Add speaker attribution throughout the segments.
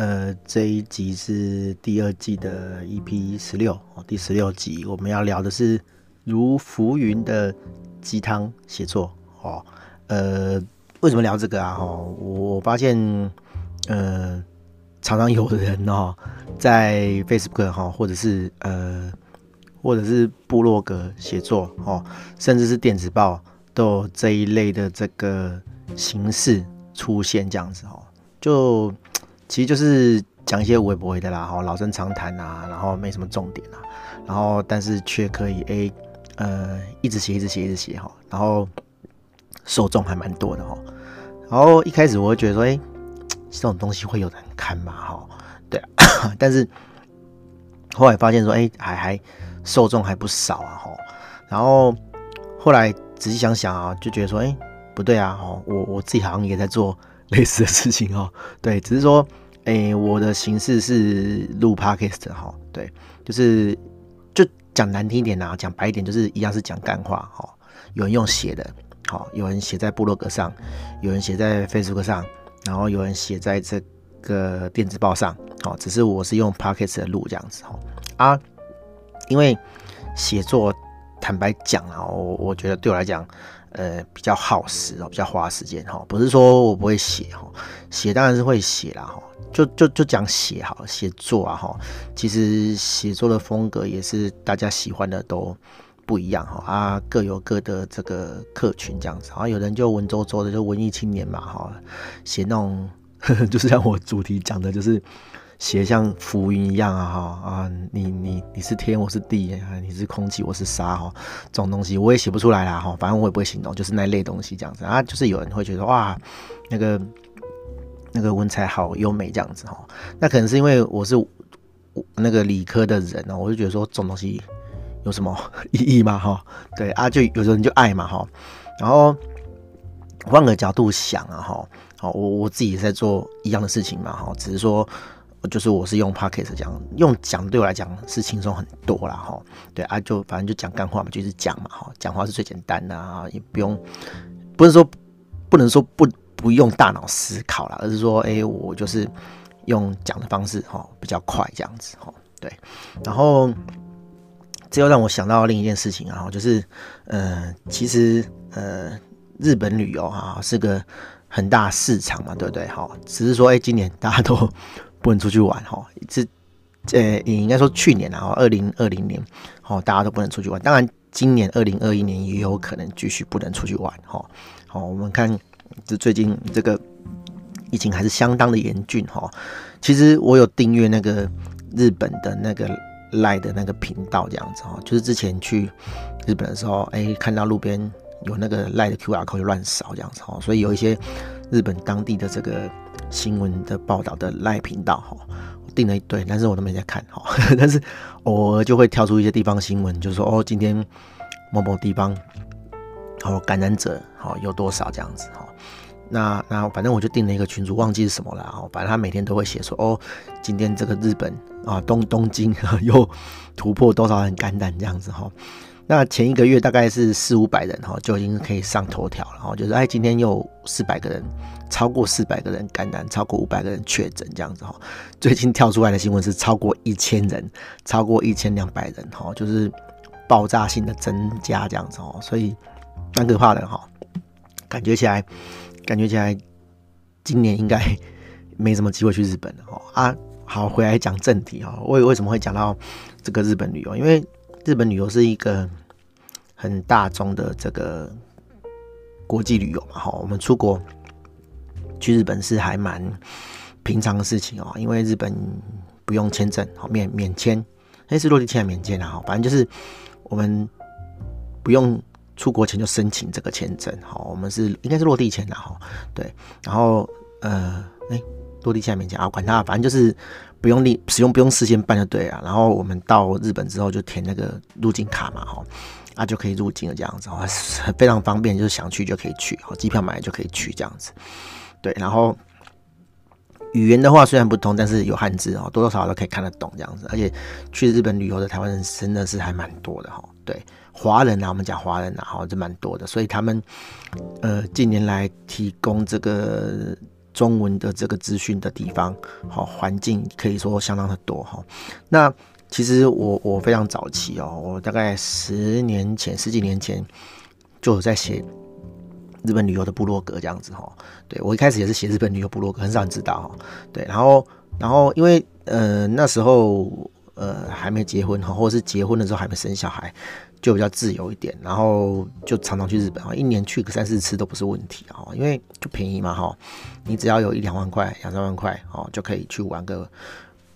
Speaker 1: 呃，这一集是第二季的 EP 十六哦，第十六集我们要聊的是如浮云的鸡汤写作哦。呃，为什么聊这个啊？哦，我发现呃，常常有人哦，在 Facebook 哈，或者是呃，或者是部落格写作哦，甚至是电子报，都有这一类的这个形式出现这样子哦，就。其实就是讲一些无微博的啦，哈，老生常谈啊，然后没什么重点啊，然后但是却可以诶，呃，一直写，一直写，一直写哈，然后受众还蛮多的哈。然后一开始我会觉得说，诶，这种东西会有人看嘛？哈，对，啊 但是后来发现说，诶，还还受众还不少啊，哈。然后后来仔细想想啊，就觉得说，诶，不对啊，哈，我我自己好像也在做 类似的事情哦，对，只是说。诶、我的形式是录 podcast 哈，对，就是就讲难听一点呐，讲白一点，就是一样是讲干话哈。有人用写的，好，有人写在部落格上，有人写在 Facebook 上，然后有人写在这个电子报上，好，只是我是用 podcast 的录这样子哈啊，因为写作坦白讲啊，我我觉得对我来讲。呃，比较耗时哦，比较花时间哈。不是说我不会写哈，写当然是会写啦哈。就就就讲写好，写作啊哈。其实写作的风格也是大家喜欢的都不一样哈啊，各有各的这个客群这样子。啊，有人就文绉绉的，就文艺青年嘛哈，写那种呵呵 就是像我主题讲的，就是。写像浮云一样啊哈啊，你你你是天，我是地，你是空气，我是沙哈，这种东西我也写不出来啦哈，反正我也不会形容，就是那类东西这样子啊，就是有人会觉得哇，那个那个文采好优美这样子哈，那可能是因为我是那个理科的人呢，我就觉得说这种东西有什么意义吗哈？对啊，就有的人就爱嘛哈，然后换个角度想啊哈，好，我我自己在做一样的事情嘛哈，只是说。就是我是用 Podcast 讲，用讲对我来讲是轻松很多啦哈。对啊，就反正就讲干话嘛，就是讲嘛哈。讲话是最简单的啊，也不用，不是说不能说不不用大脑思考啦，而是说，哎，我就是用讲的方式哈，比较快这样子哈。对，然后这又让我想到另一件事情啊，就是呃，其实呃，日本旅游哈是个很大市场嘛，对不对？哈，只是说，哎，今年大家都。不能出去玩哈，这呃，也应该说去年啊，二零二零年，哦，大家都不能出去玩。当然，今年二零二一年也有可能继续不能出去玩哈。好，我们看这最近这个疫情还是相当的严峻哈。其实我有订阅那个日本的那个 LINE 的那个频道这样子哈，就是之前去日本的时候，哎，看到路边有那个 LINE 的 QR code 乱扫这样子哈，所以有一些日本当地的这个。新闻的报道的 LINE 频道哈，我订了一堆，但是我都没在看哈。但是偶尔就会跳出一些地方新闻，就说哦，今天某某地方好感染者好有多少这样子哈。那那反正我就订了一个群主，忘记是什么了哦。反正他每天都会写说哦，今天这个日本啊东东京 又突破多少人感染这样子哈。那前一个月大概是四五百人哈，就已经可以上头条了哈。就是哎，今天又四百个人。超过四百个人感染，超过五百个人确诊，这样子哈。最近跳出来的新闻是超过一千人，超过一千两百人哈，就是爆炸性的增加这样子哦，所以蛮可怕的哈。感觉起来，感觉起来，今年应该没什么机会去日本了哈。啊，好，回来讲正题哈。为为什么会讲到这个日本旅游？因为日本旅游是一个很大众的这个国际旅游嘛哈。我们出国。去日本是还蛮平常的事情哦，因为日本不用签证，好免免签，哎是落地签还免签啊，反正就是我们不用出国前就申请这个签证，好，我们是应该是落地签的哈，对，然后呃，哎落地签还免签啊，管他，反正就是不用立使用不用事先办就对了。然后我们到日本之后就填那个入境卡嘛，哈，啊就可以入境了这样子，哦，非常方便，就是想去就可以去，好，机票买了就可以去这样子。对，然后语言的话虽然不通，但是有汉字哦，多多少少都可以看得懂这样子。而且去日本旅游的台湾人真的是还蛮多的哈。对，华人啊，我们讲华人啊，哈，就蛮多的，所以他们呃近年来提供这个。中文的这个资讯的地方，好环境可以说相当的多哈。那其实我我非常早期哦，我大概十年前、十几年前就有在写日本旅游的部落格这样子哈。对，我一开始也是写日本旅游部落格，很少人知道哈。对，然后然后因为呃那时候呃还没结婚哈，或者是结婚的时候还没生小孩。就比较自由一点，然后就常常去日本啊，一年去个三四次都不是问题啊，因为就便宜嘛哈，你只要有一两万块、两三万块哦，就可以去玩个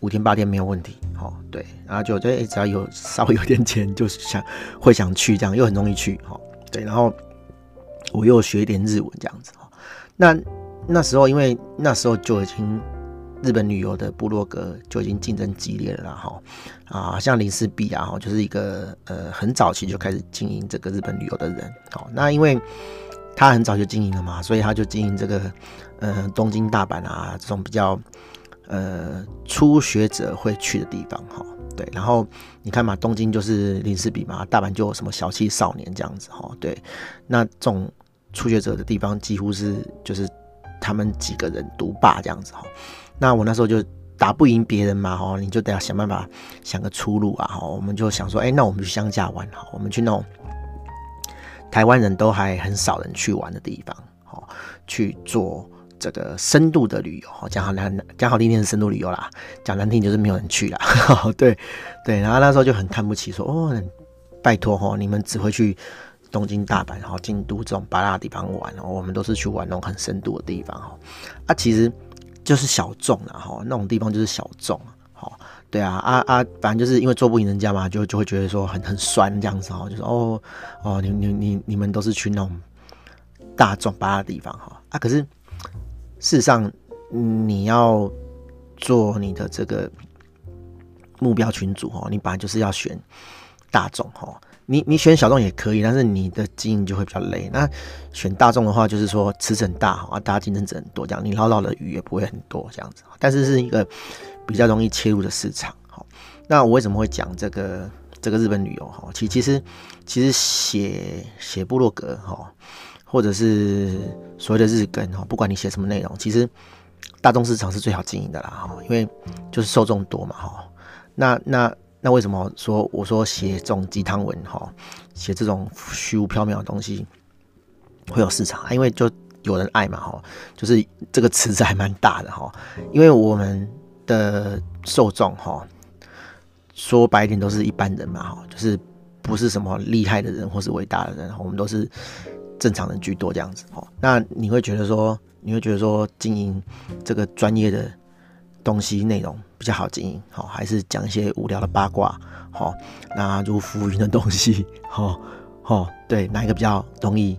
Speaker 1: 五天八天没有问题哦。对，然后就对、只要有稍微有点钱，就是想会想去这样，又很容易去哈。对，然后我又学一点日文这样子哈。那那时候因为那时候就已经。日本旅游的部落格就已经竞争激烈了哈。啊，像林氏璧啊，就是一个呃很早期就开始经营这个日本旅游的人，好，那因为他很早就经营了嘛，所以他就经营这个呃东京、大阪啊这种比较呃初学者会去的地方哈，对，然后你看嘛，东京就是林氏璧嘛，大阪就什么小气少年这样子哈，对，那这种初学者的地方几乎是就是他们几个人独霸这样子哈。那我那时候就打不赢别人嘛，哈，你就得要想办法想个出路啊，哈，我们就想说，哎，那我们去乡下玩，哈，我们去那种台湾人都还很少人去玩的地方，哈，去做这个深度的旅游，讲好难讲好听点是深度旅游啦，讲难听就是没有人去啦，对对，然后那时候就很看不起，说，哦，拜托哈，你们只会去东京、大阪，然后京都这种巴拉地方玩，我们都是去玩那种很深度的地方，哈，啊，其实。就是小众了哈，那种地方就是小众，好，对啊啊啊，反正就是因为做不赢人家嘛，就就会觉得说很很酸这样子哦，就是哦哦，你你你你们都是去那种大众吧的地方哈啊，可是事实上你要做你的这个目标群组哦，你本来就是要选大众哈。你你选小众也可以，但是你的经营就会比较累。那选大众的话，就是说池子很大啊，大家竞争者很多，这样你捞到的鱼也不会很多这样子。但是是一个比较容易切入的市场。好，那我为什么会讲这个这个日本旅游？哈，其其实其实写写部落格哈，或者是所谓的日更哈，不管你写什么内容，其实大众市场是最好经营的啦哈，因为就是受众多嘛哈。那那。那为什么说我说写这种鸡汤文哈，写这种虚无缥缈的东西会有市场？因为就有人爱嘛哈，就是这个池子 还蛮大的哈。因为我们的受众哈，说白一点都是一般人嘛哈，就是不是什么厉害的人或是伟大的人，我们都是正常人居多这样子哈。那你会觉得说，你会觉得说经营这个专业的东西内容比较好经营，好，还是讲一些无聊的八卦，好，那如浮云的东西，好，好，对，哪一个比较容易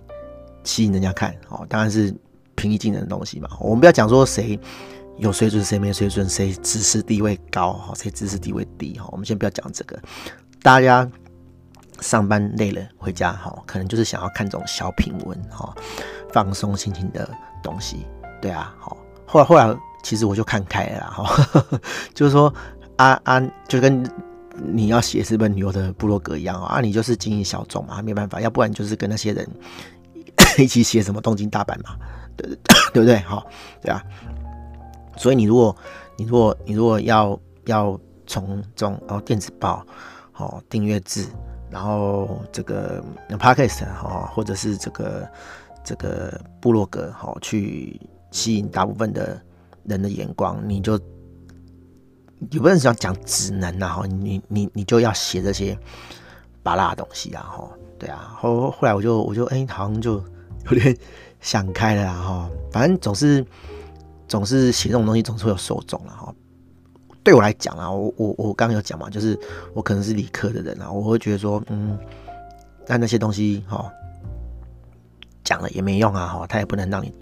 Speaker 1: 吸引人家看？好，当然是平易近人的东西嘛。我们不要讲说谁有水准，谁没水准，谁知识地位高，好，谁知识地位低，哈，我们先不要讲这个。大家上班累了回家，哈，可能就是想要看这种小品文，哈，放松心情的东西，对啊，好，后来后来。其实我就看开了哈，就是说啊啊，就跟你要写日本旅游的部落格一样啊，你就是经营小众嘛，没办法，要不然就是跟那些人 一起写什么东京大阪嘛，对 对不对？好，对啊。所以你如果你如果你如果要要从这种哦电子报哦订阅制，然后这个 podcast 哈，或者是这个这个部落格哈，去吸引大部分的。人的眼光，你就有不是想讲职能啊？哈，你你你就要写这些巴拉东西啊！哈，对啊，后后来我就我就哎、好像就有点想开了哈。反正总是总是写这种东西，总是会有受众了哈。对我来讲啊，我我我刚刚有讲嘛，就是我可能是理科的人啊，我会觉得说，嗯，那那些东西哈讲了也没用啊，哈，他也不能让你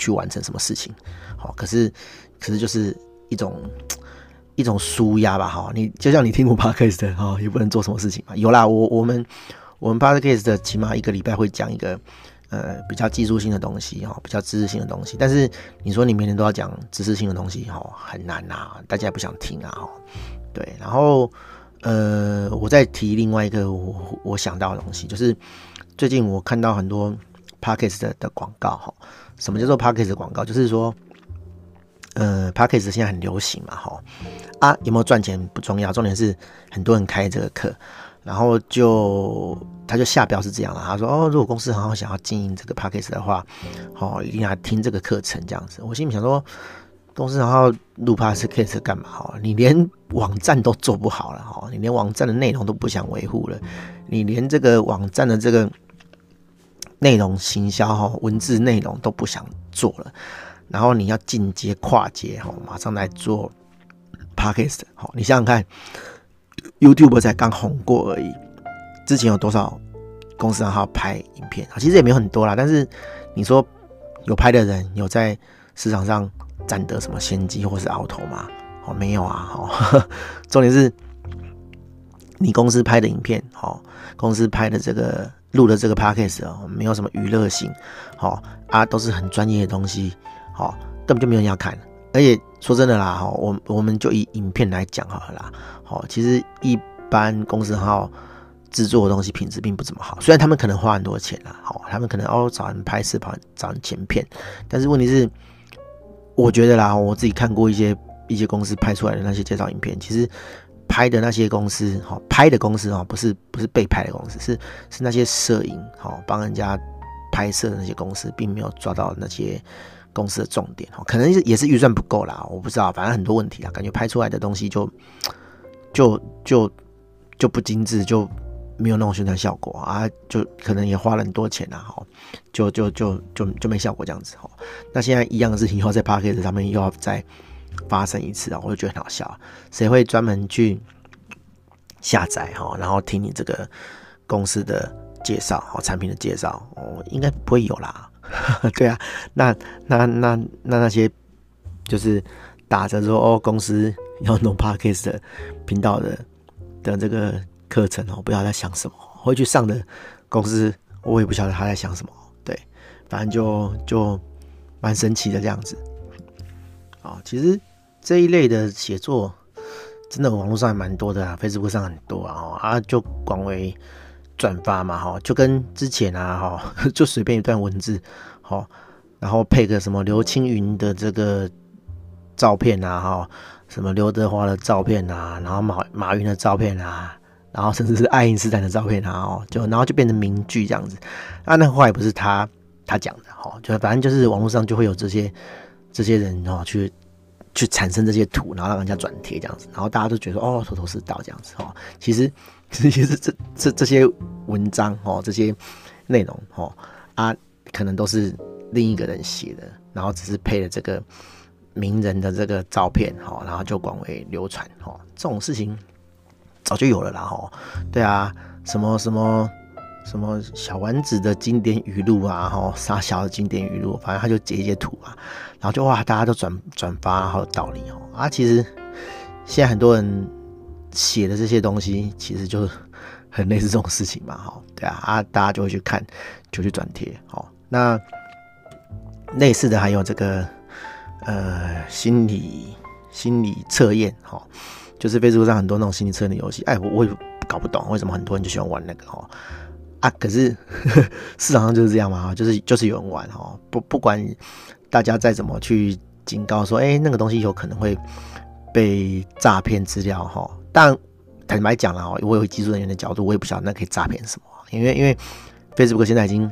Speaker 1: 去完成什么事情。好，可是，可是就是一种 一种舒压吧，哈，你就像你听我 podcast 哈，也不能做什么事情嘛。有啦，我我们我们 podcast 起码一个礼拜会讲一个呃比较技术性的东西哈，比较知识性的东西。但是你说你每天都要讲知识性的东西哈，很难呐，大家也不想听啊。对，然后呃，我再提另外一个我我想到的东西，就是最近我看到很多 podcast 的广告哈。什么叫做 podcast 广告？就是说。呃 Podcast 现在很流行嘛，哈啊，有没有赚钱不重要，重点是很多人开这个课，然后就他就下标是这样了，他说哦，如果公司很好想要经营这个 Podcast 的话，哦，一定要听这个课程这样子。我心里想说，公司好好录 Podcast 干嘛？哈，你连网站都做不好了，哈，你连网站的内容都不想维护了，你连这个网站的这个内容行销哈，文字内容都不想做了。然后你要进阶跨界哈，马上来做 Podcast 好，你想想看，YouTube 才刚红过而已，之前有多少公司然后拍影片啊？其实也没有很多啦，但是你说有拍的人有在市场上占得什么先机或是鳌头吗？哦，没有啊，哦，重点是你公司拍的影片，好，公司拍的这个录的这个 Podcast 哦，没有什么娱乐性，好啊，都是很专业的东西。哦，根本就没有人要看，而且说真的啦，哈，我我们就以影片来讲好了啦，好，其实一般公司号制作的东西品质并不怎么好，虽然他们可能花很多钱啦，好，他们可能哦找人拍摄，跑找人剪片，但是问题是，我觉得啦，我自己看过一些一些公司拍出来的那些介绍影片，其实拍的那些公司，哈，拍的公司哈，不是不是被拍的公司，是是那些摄影，哈，帮人家拍摄的那些公司，并没有抓到那些。公司的重点哦，可能也是预算不够啦，我不知道，反正很多问题啊，感觉拍出来的东西就就就就不精致，就没有那种宣传效果啊，就可能也花了很多钱啊，哈，就就就就就没效果这样子哈。那现在一样的事情，以后在 Podcast 上面又要再发生一次啊，我就觉得很好笑，谁会专门去下载哈，然后听你这个公司的介绍哦，产品的介绍哦，应该不会有啦。对啊，那那那那那些就是打着说哦，公司要弄 Podcast 的频道的的这个课程哦，不知道在想什么，回去上的公司我也不晓得他在想什么。对，反正就就蛮神奇的这样子。啊，其实这一类的写作真的网络上还蛮多的啊，Facebook 上很多啊，啊就广为。转发嘛，哈，就跟之前啊，哈，就随便一段文字，好，然后配个什么刘青云的这个照片啊，哈，什么刘德华的照片啊，然后马马云的照片啊，然后甚至是爱因斯坦的照片啊，哦，就然后就变成名句这样子。啊，那话也不是他他讲的，哈，就反正就是网络上就会有这些这些人哦去去产生这些图，然后让人家转贴这样子，然后大家都觉得哦头头是道这样子，哦，其实。其实这这这些文章哦，这些内容哦啊，可能都是另一个人写的，然后只是配了这个名人的这个照片哦，然后就广为流传哦。这种事情早就有了啦哦。对啊，什么什么什么小丸子的经典语录啊，哈，沙小的经典语录，反正他就截一截图嘛，然后就哇，大家都转转发，好有道理哦啊。其实现在很多人。写的这些东西其实就很类似这种事情嘛，哈，对啊，啊，大家就会去看，就去转贴，好，那类似的还有这个呃心理心理测验，哈，就是 Facebook 上很多那种心理测验的游戏，哎，我我也搞不懂为什么很多人就喜欢玩那个，哈，啊，可是呵呵市场上就是这样嘛，哈，就是就是有人玩，哈，不不管大家再怎么去警告说，哎，那个东西有可能会被诈骗资料，哈。但坦白讲了哦，我有技术人员的角度，我也不晓得那可以诈骗什么。因为因为 Facebook 现在已经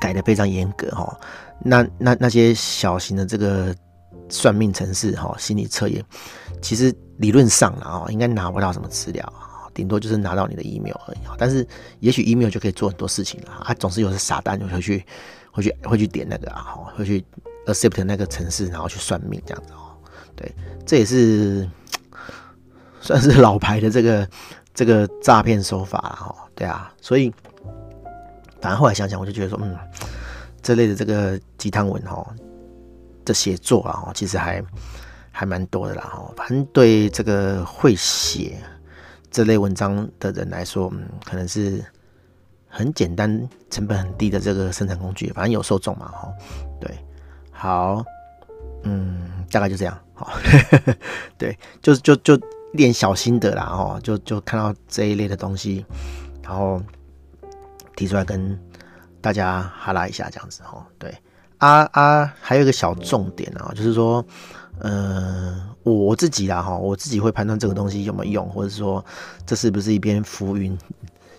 Speaker 1: 改得非常严格哈，那那那些小型的这个算命城市哈，心理测验，其实理论上啊，应该拿不到什么资料啊，顶多就是拿到你的 email 而已。但是也许 email 就可以做很多事情了，啊，总是有些傻蛋就会去会去会去点那个啊，会去 accept 那个城市，然后去算命这样子哦。对，这也是。算是老牌的这个这个诈骗手法了哈，对啊，所以反正后来想想，我就觉得说，嗯，这类的这个鸡汤文哈的写作啊，其实还还蛮多的啦哈。反正对这个会写这类文章的人来说，嗯，可能是很简单、成本很低的这个生产工具。反正有受众嘛哈。对，好，嗯，大概就这样。好，对，就就就一点小心得啦哈。就就看到这一类的东西，然后提出来跟大家哈拉一下这样子哈。对。啊啊，还有一个小重点啊，就是说，呃，我自己啦哈，我自己会判断这个东西有没有用，或者说这是不是一篇浮云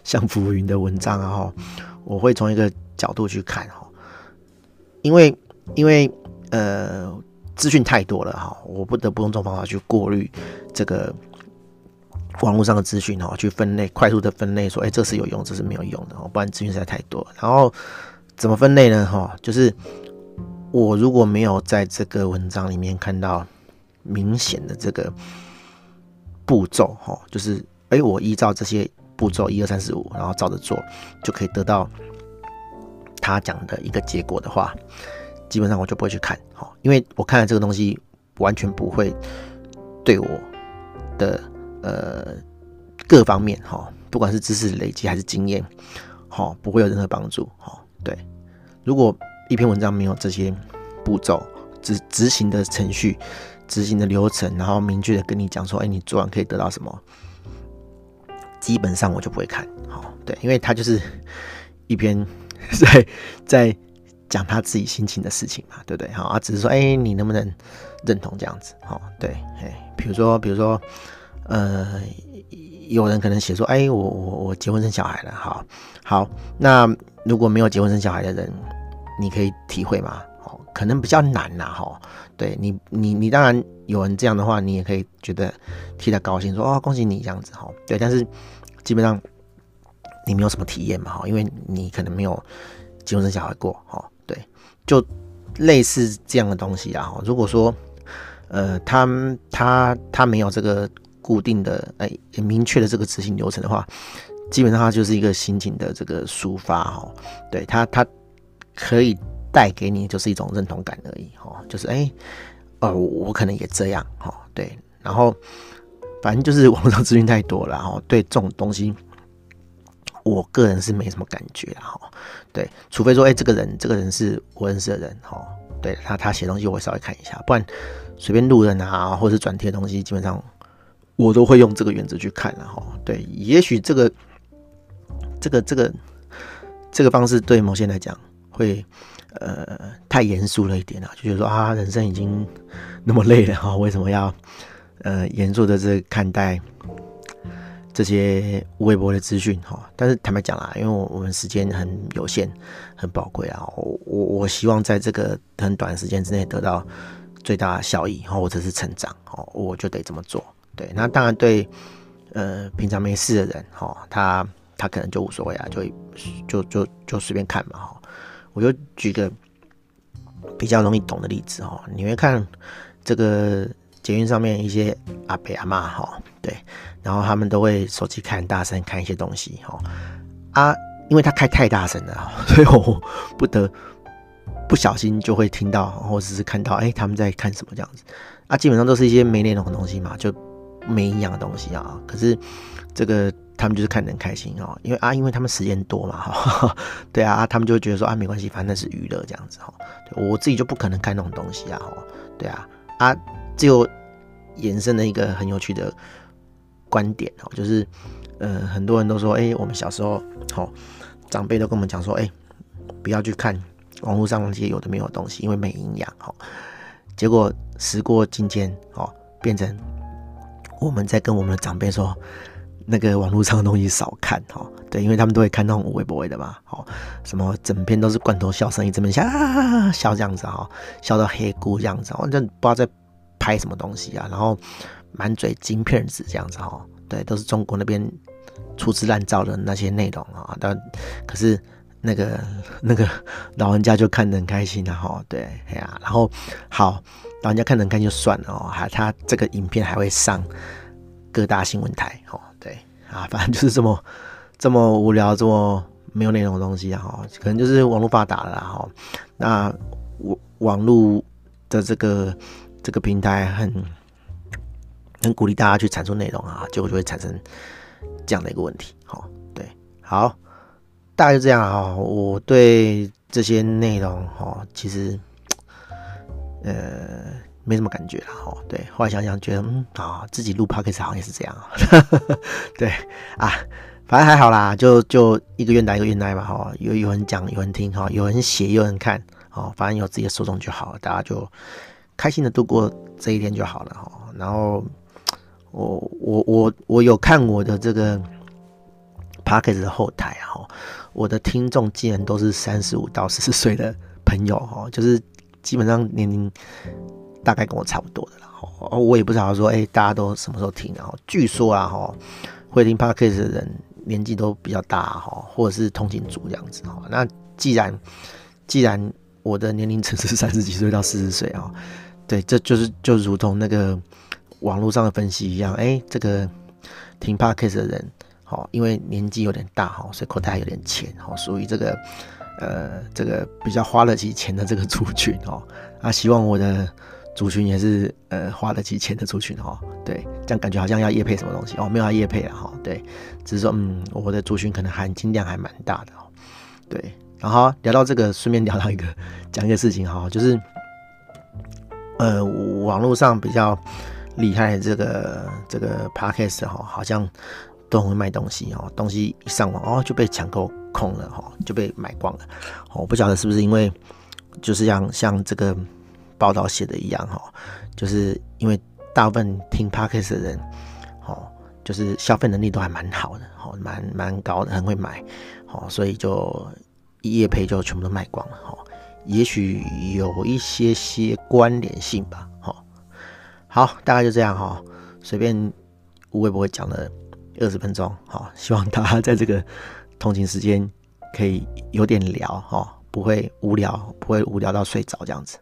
Speaker 1: 像浮云的文章啊哈，我会从一个角度去看哈，因为因为呃资讯太多了哈，我不得不用这种方法去过滤这个网络上的资讯哈，去分类，快速的分类说，哎，这是有用，这是没有用的，不然资讯实在太多。然后怎么分类呢？哈，就是。我如果没有在这个文章里面看到明显的这个步骤，哈，就是哎，我依照这些步骤一二三四五，然后照着做，就可以得到他讲的一个结果的话，基本上我就不会去看，哈，因为我看了这个东西完全不会对我的呃各方面，哈，不管是知识累积还是经验，哈，不会有任何帮助，哈，对，如果。一篇文章没有这些步骤、执执行的程序、执行的流程，然后明确的跟你讲说，哎，你做完可以得到什么？基本上我就不会看，好，对，因为他就是一篇在在讲他自己心情的事情嘛，对不对？好啊，只是说，哎，你能不能认同这样子？好，对，哎，比如说，比如说，呃，有人可能写说，哎，我我我结婚生小孩了，好，好，那如果没有结婚生小孩的人。你可以体会吗？哦，可能比较难呐，哈。对你，你，你当然有人这样的话，你也可以觉得替他高兴，说哦，恭喜你这样子，哈。对，但是基本上你没有什么体验嘛，哈，因为你可能没有结婚生小孩过，哈。对，就类似这样的东西啊，哈。如果说呃，他他他没有这个固定的哎明确的这个执行流程的话，基本上他就是一个心情的这个抒发，哈。对他他。可以带给你就是一种认同感而已，哈，就是哎，呃，我可能也这样，哈，对，然后反正就是网上资讯太多了，然后对这种东西，我个人是没什么感觉，哈，对，除非说，哎，这个人，这个人是我认识的人，哈，对他，他写东西我会稍微看一下，不然随便路人啊，或是转贴的东西，基本上我都会用这个原则去看，然后，对，也许这个，这个，这个，这个方式对某些人来讲。会呃太严肃了一点啊，就觉得说啊，人生已经那么累了哈，为什么要呃严肃的这看待这些微博的资讯哈？但是坦白讲啦，因为我我们时间很有限，很宝贵啊，我我我希望在这个很短时间之内得到最大的效益，或者是成长哦，我就得这么做。对，那当然对呃平常没事的人哈，他他可能就无所谓啊，就就就就随便看嘛哈。我就举个比较容易懂的例子哦，你会看这个捷运上面一些阿伯阿妈哈，对，然后他们都会手机开很大声看一些东西哈。啊，因为他开太大声了，所以我不得不小心就会听到或者是看到哎他们在看什么这样子。啊，基本上都是一些没内容的东西嘛，就没营养的东西啊，可是这个。他们就是看人开心哦，因为啊，因为他们时间多嘛，哈，对啊，他们就会觉得说啊，没关系，反正是娱乐这样子哈。我自己就不可能看那种东西啊，对啊，啊，就延伸了一个很有趣的观点哦，就是呃，很多人都说，哎，我们小时候，好，长辈都跟我们讲说，哎，不要去看网络上那些有的没有的东西，因为没营养，哈。结果时过境迁，哦，变成我们在跟我们的长辈说。那个网络上的东西少看哈，对，因为他们都会看那种微博的嘛，好，什么整篇都是罐头笑声，一直在笑笑这样子哈，笑到黑咕这样子，反正不知道在拍什么东西啊，然后满嘴金片子这样子哈，对，都是中国那边粗制滥造的那些内容啊，但可是那个 那个老人家就看得很开心的哈，对，哎呀，然后好，老人家看得很开心就算了哦，还他这个影片还会上各大新闻台哦。啊，反正就是这么这么无聊，这么没有内容的东西啊，哈，可能就是网络发达了啦哈。那网网络的这个这个平台很很鼓励大家去产出内容啊，结果就会产生这样的一个问题。好，对，好，大概就这样啊。我对这些内容哈，其实呃没什么感觉了哈。对，后来想想觉得嗯啊，自己录 Podcast 好像也是这样啊。对啊。反正还好啦，就就一个愿打一个愿挨嘛，哈，有有人讲，有人听，哈，有人写，有人看，哦，反正有自己的受众就好了，大家就开心的度过这一天就好了，哈。然后我我我我有看我的这个 Podcast 的后台，哈，我的听众竟然都是三十五到四十岁的朋友，哈，就是基本上年龄大概跟我差不多的了，哦。我也不知道说，哎，大家都什么时候听，然后据说啊，哈，会听 Podcast 的人。年纪都比较大哈，或者是通勤族这样子哈。那既然既然我的年龄层是三十几岁到四十岁啊，对，这就是就如同那个网络上的分析一样，哎、这个听 Podcast 的人，好，因为年纪有点大哈，所以口袋有点浅哈，属于这个呃这个比较花得起钱的这个族群哦。啊，希望我的。族群也是呃花得起钱的族群哈，对，这样感觉好像要业配什么东西哦，没有要业配了哈，对，只是说嗯，我的族群可能含金量还蛮大的哦，对，然后聊到这个，顺便聊到一个讲一个事情哈，就是呃网络上比较厉害的这个这个 podcast 哈，好像都很会卖东西哦，东西一上网哦就被抢购空了哈，就被买光了，我不晓得是不是因为就是像像这个。报道写的一样哈，就是因为大部分听 Podcast 的人，哦，就是消费能力都还蛮好的，哦，蛮蛮高的，很会买，哦，所以就一夜配就全部都卖光了，哦，也许有一些些关联性吧，哈，好，大概就这样哈，随便无微不会讲了二十分钟，好，希望大家在这个通勤时间可以有点聊，哈，不会无聊，不会无聊到睡着这样子。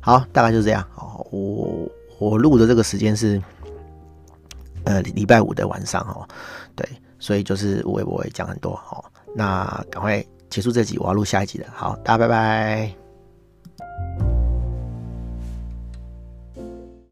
Speaker 1: 好，大概就是这样。哦，我我录的这个时间是呃礼拜五的晚上哦，对，所以就是我也不会讲很多哦。那赶快结束这集，我要录下一集了。好，大家拜拜。